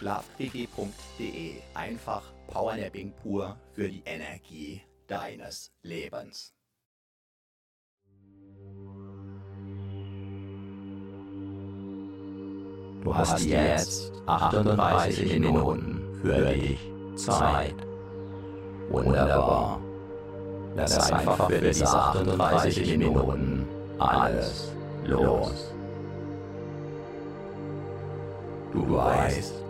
Schlafquickie.de. Einfach Powernapping pur für die Energie deines Lebens. Du hast jetzt 38 Minuten für dich Zeit. Wunderbar. Lass einfach für diese 38 Minuten alles los. Du weißt,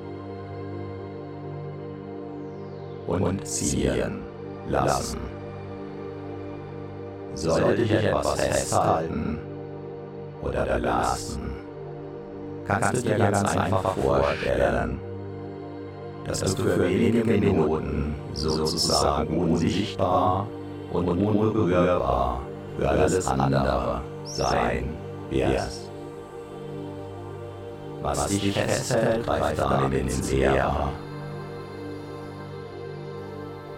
und ziehen lassen. Sollte dich etwas festhalten oder belasten, kannst du dir ganz einfach vorstellen, dass du für wenige Minuten sozusagen unsichtbar und unberührbar für alles andere sein wirst. Was dich festhält, greift dann ins Leere.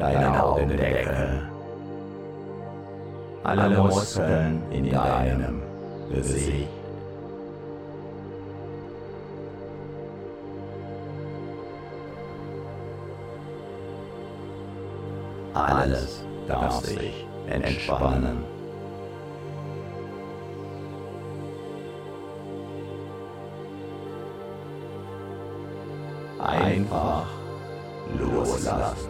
Deine Augendecke. Alle Muskeln in deinem Gesicht. Alles darf sich entspannen. Einfach loslassen.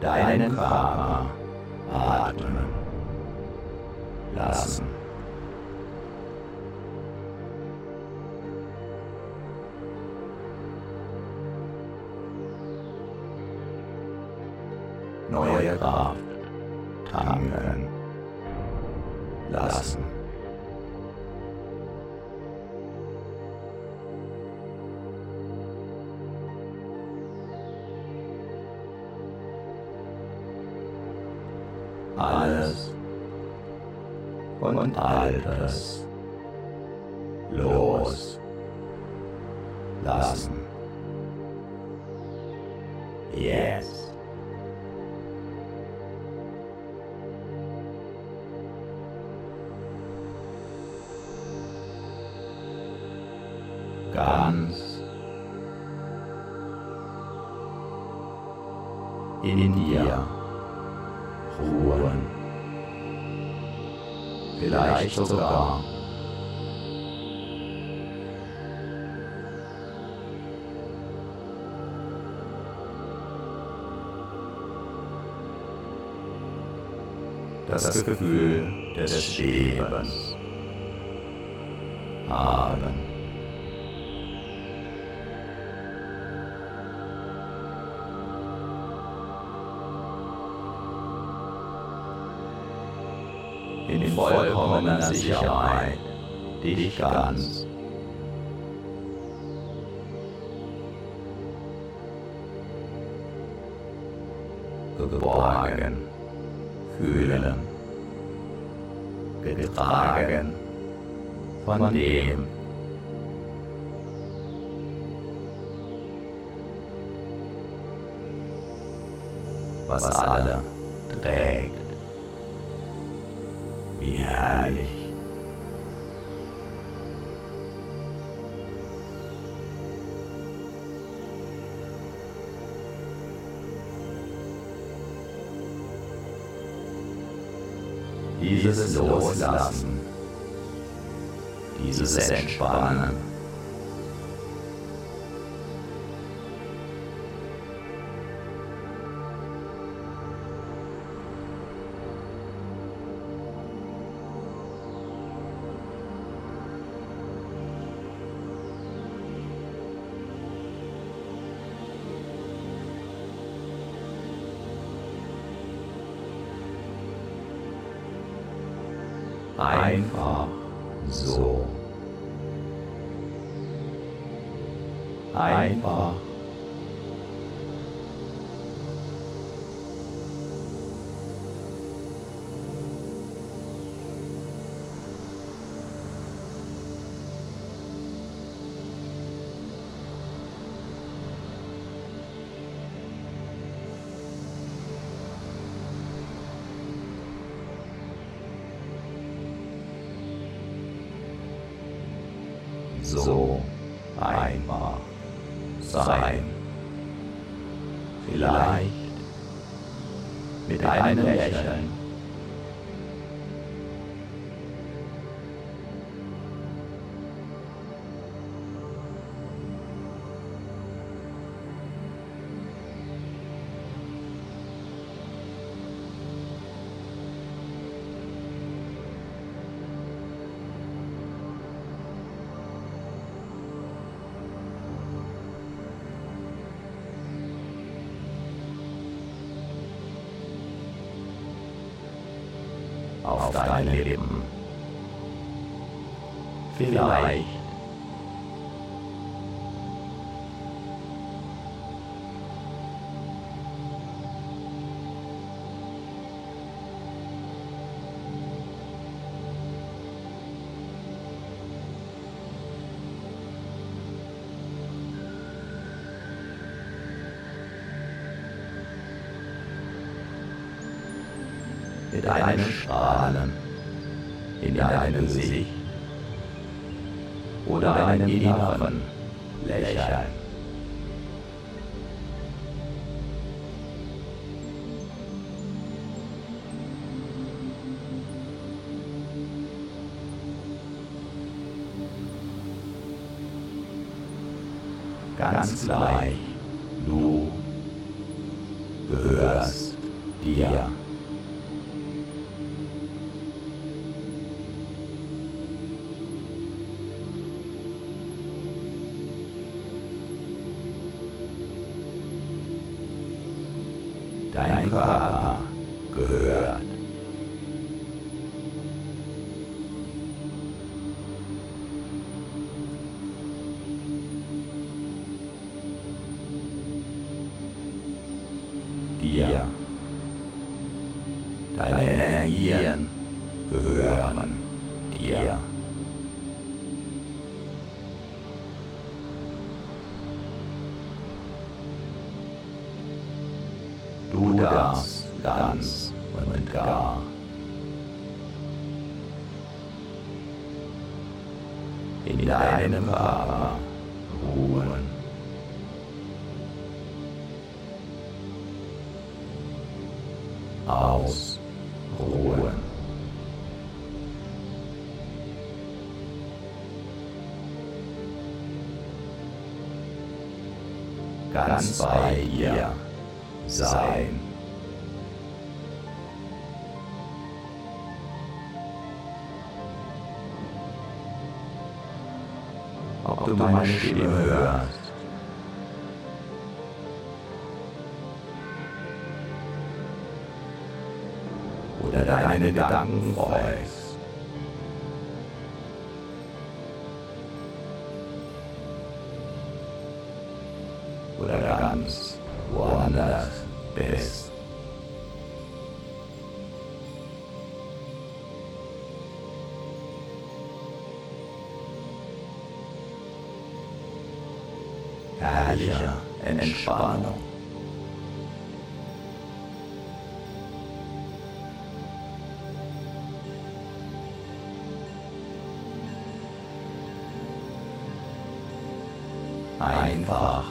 deinen Körper atmen lassen. Neue Kraft Yes. Ganz in dir ruhen. Vielleicht sogar das Gefühl des Schwebens. Haben. in vollkommener Sicherheit dich ganz. Geborgen fühlen, getragen von dem, was alle trägt. Wie herrlich. Dieses Loslassen, dieses Entspannen. So einfach sein. Vielleicht mit einem Lächeln. Strahlen in deinem Gesicht. Oder einem inneren Lächeln. Ganz leicht, in deinem Körper ruhen. Ausruhen. Ganz bei dir sein. Du meine Stimme hörst. Oder deine Gedanken folgst. Oder ganz Entspannung. Einfach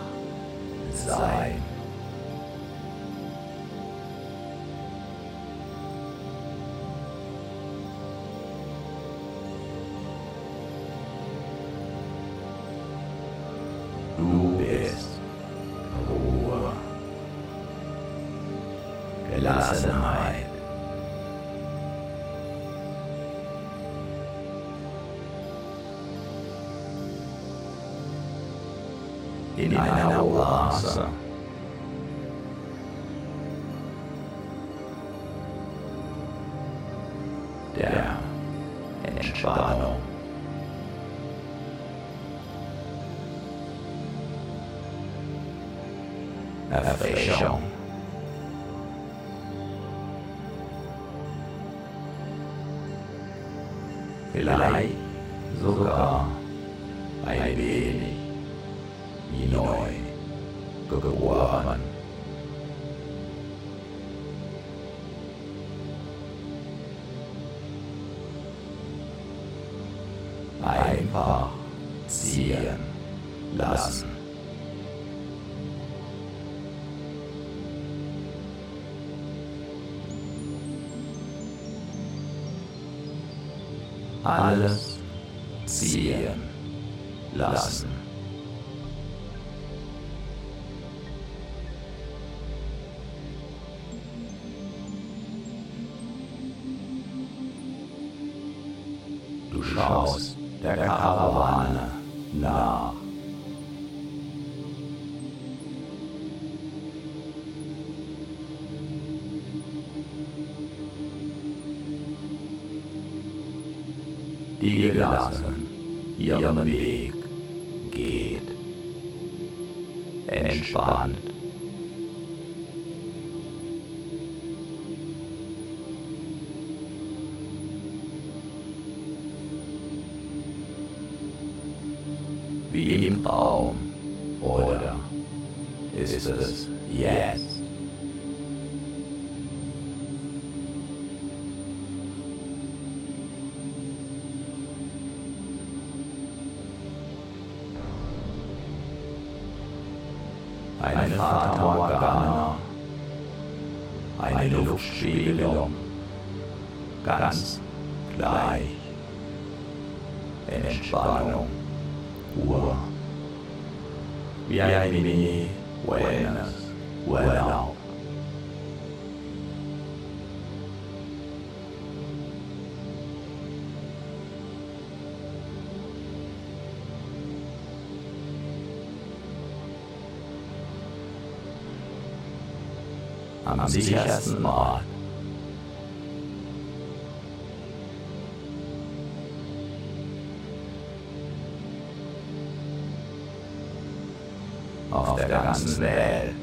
sein. In einer Oase. Alles ziehen lassen. Eine Luftspiegelung, ganz gleich. Entspannung, Ruhe, wie ein Mini am sichersten Ort. Auf der ganzen Welt.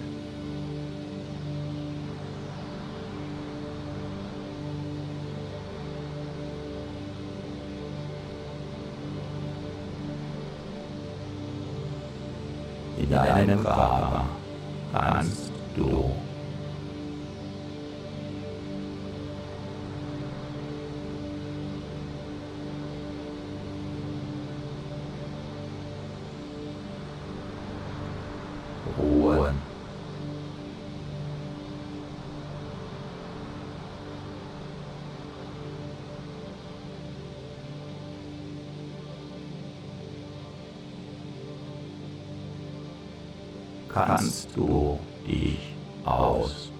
In deinem Körper Kannst du dich ausruhen?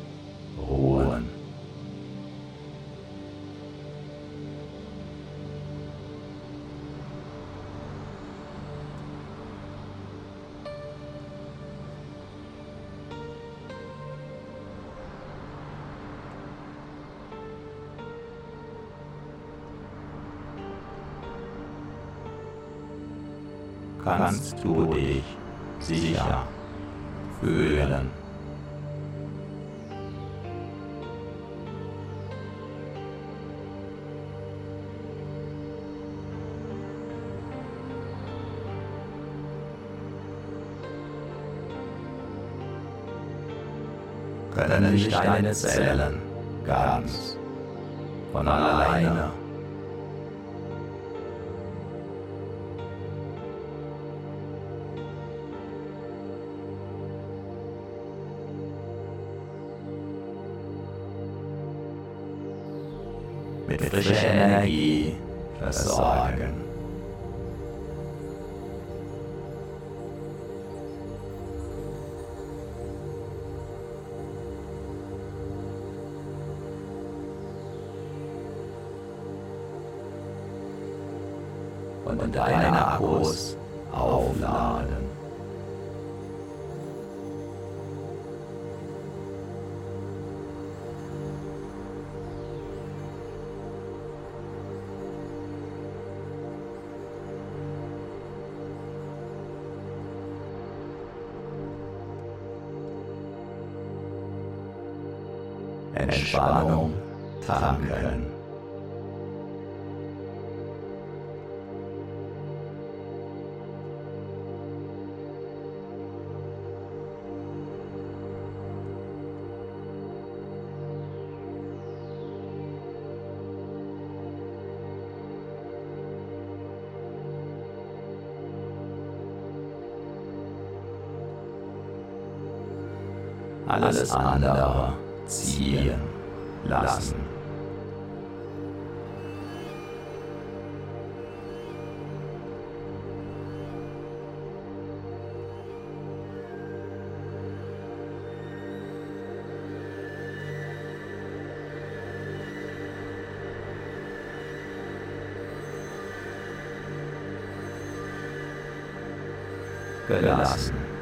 kannst du dich nicht deine Zellen ganz von alleine mit frischer Energie versorgen. Und deine Akkus aufladen. Entspannung tanken. Alles andere ziehen lassen. Gelassen.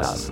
Lassen.